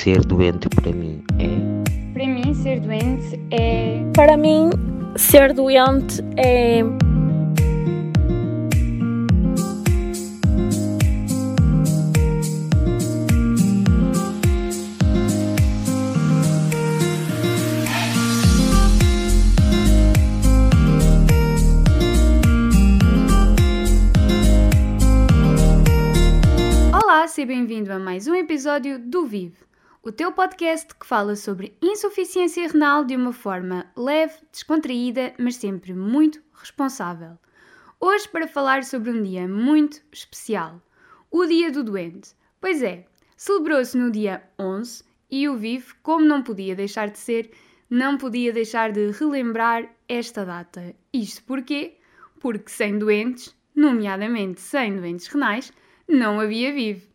ser doente para mim é? Para mim, ser doente é. Para mim, ser doente é seja bem-vindo a mais um episódio do Vive, o teu podcast que fala sobre insuficiência renal de uma forma leve, descontraída, mas sempre muito responsável. Hoje para falar sobre um dia muito especial, o Dia do Doente. Pois é, celebrou-se no dia 11 e o Vive, como não podia deixar de ser, não podia deixar de relembrar esta data. Isto porquê? Porque sem doentes, nomeadamente sem doentes renais, não havia Vive.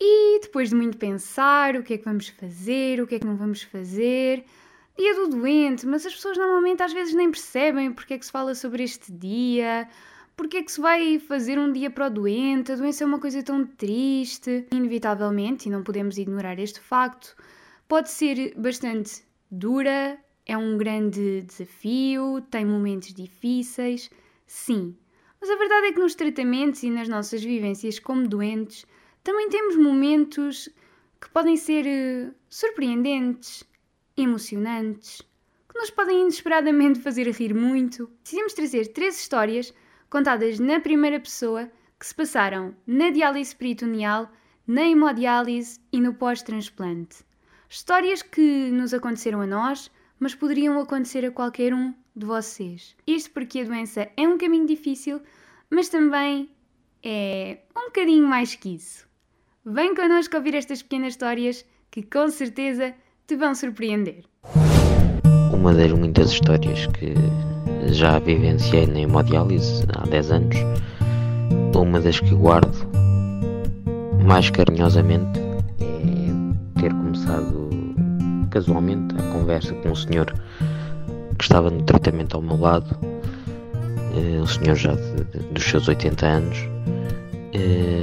E depois de muito pensar o que é que vamos fazer, o que é que não vamos fazer, dia do doente, mas as pessoas normalmente às vezes nem percebem porque é que se fala sobre este dia, porque é que se vai fazer um dia para o doente, a doença é uma coisa tão triste. Inevitavelmente, e não podemos ignorar este facto, pode ser bastante dura, é um grande desafio, tem momentos difíceis, sim. Mas a verdade é que nos tratamentos e nas nossas vivências como doentes, também temos momentos que podem ser uh, surpreendentes, emocionantes, que nos podem inesperadamente fazer rir muito. Decidimos trazer três histórias contadas na primeira pessoa que se passaram na diálise peritoneal, na hemodiálise e no pós-transplante. Histórias que nos aconteceram a nós, mas poderiam acontecer a qualquer um de vocês. Isto porque a doença é um caminho difícil, mas também é um bocadinho mais que isso. Vem connosco ouvir estas pequenas histórias que com certeza te vão surpreender. Uma das muitas histórias que já vivenciei na hemodiálise há 10 anos, uma das que guardo mais carinhosamente é ter começado casualmente a conversa com um senhor que estava no tratamento ao meu lado, eh, um senhor já de, de, dos seus 80 anos, eh,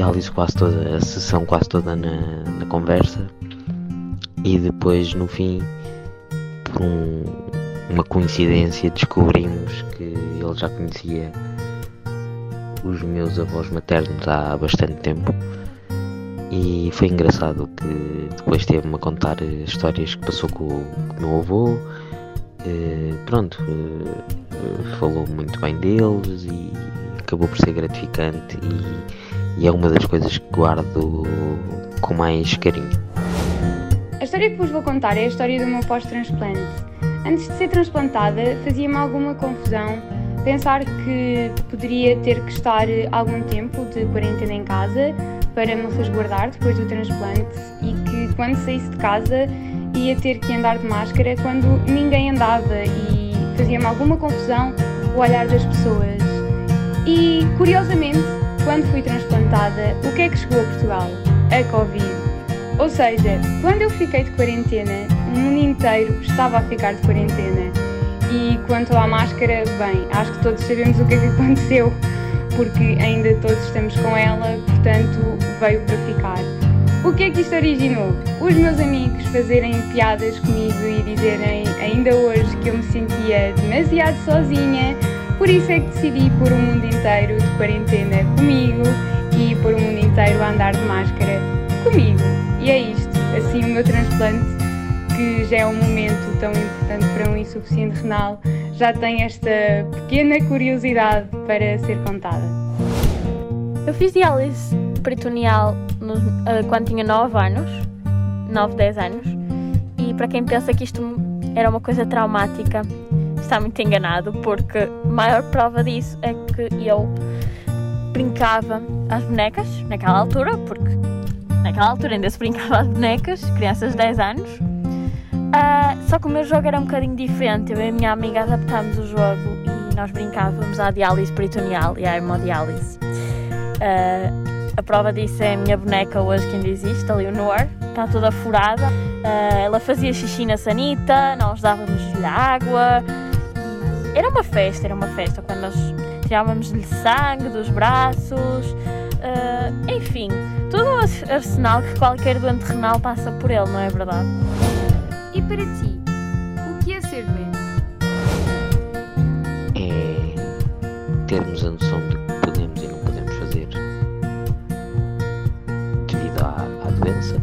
a diálise quase toda, a sessão quase toda na, na conversa. E depois no fim por um, uma coincidência descobrimos que ele já conhecia os meus avós maternos há bastante tempo. E foi engraçado que depois teve-me a contar histórias que passou com, com o meu avô. Eh, pronto eh, falou muito bem deles e acabou por ser gratificante. E, e é uma das coisas que guardo com mais carinho. A história que vos vou contar é a história do meu pós-transplante. Antes de ser transplantada, fazia-me alguma confusão pensar que poderia ter que estar algum tempo de quarentena em casa para me resguardar depois do transplante e que quando saísse de casa ia ter que andar de máscara quando ninguém andava e fazia-me alguma confusão o olhar das pessoas. E, curiosamente, quando fui transplantada, o que é que chegou a Portugal? A Covid. Ou seja, quando eu fiquei de quarentena, o mundo inteiro estava a ficar de quarentena. E quanto à máscara, bem, acho que todos sabemos o que é que aconteceu, porque ainda todos estamos com ela, portanto veio para ficar. O que é que isto originou? Os meus amigos fazerem piadas comigo e dizerem ainda hoje que eu me sentia demasiado sozinha, por isso é que decidi pôr o mundo inteiro de quarentena comigo andar de máscara comigo. E é isto. Assim, o meu transplante, que já é um momento tão importante para um insuficiente renal, já tem esta pequena curiosidade para ser contada. Eu fiz diálise peritoneal no, uh, quando tinha 9 anos, 9, 10 anos, e para quem pensa que isto era uma coisa traumática, está muito enganado, porque a maior prova disso é que eu brincava às bonecas naquela altura, porque naquela altura ainda se brincava às bonecas, crianças de 10 anos. Uh, só que o meu jogo era um bocadinho diferente. Eu e a minha amiga adaptámos o jogo e nós brincávamos à diálise peritoneal e à hemodiálise. Uh, a prova disso é a minha boneca hoje que ainda existe, a Leonor, está toda furada. Uh, ela fazia xixi na sanita, nós dávamos-lhe água, era uma festa, era uma festa quando nós tirávamos-lhe sangue dos braços, Uh, enfim, todo o arsenal que qualquer doente renal passa por ele, não é verdade? E para ti, o que é ser doente? É termos a noção de que podemos e não podemos fazer devido à, à doença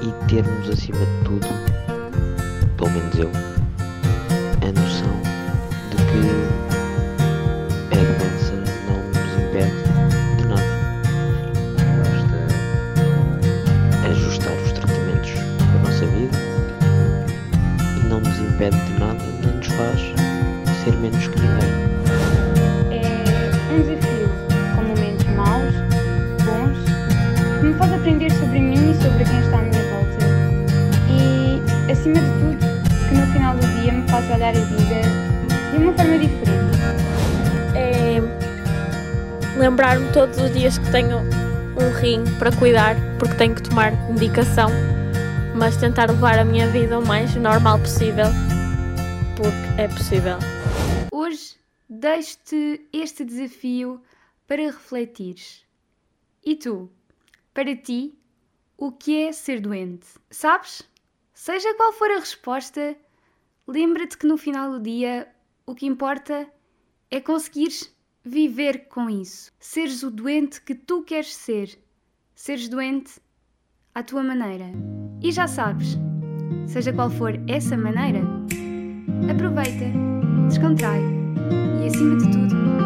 e termos acima de tudo, pelo menos eu, a noção de que me faz aprender sobre mim e sobre quem está à minha volta. E, acima de tudo, que no final do dia me faz olhar a vida de uma forma diferente. É lembrar-me todos os dias que tenho um rim para cuidar, porque tenho que tomar medicação, mas tentar levar a minha vida o mais normal possível, porque é possível. Hoje deixo-te este desafio para refletires. E tu, para ti, o que é ser doente? Sabes? Seja qual for a resposta, lembra-te que no final do dia o que importa é conseguires viver com isso. Seres o doente que tu queres ser. Seres doente à tua maneira. E já sabes, seja qual for essa maneira, aproveita, descontrai e acima de tudo.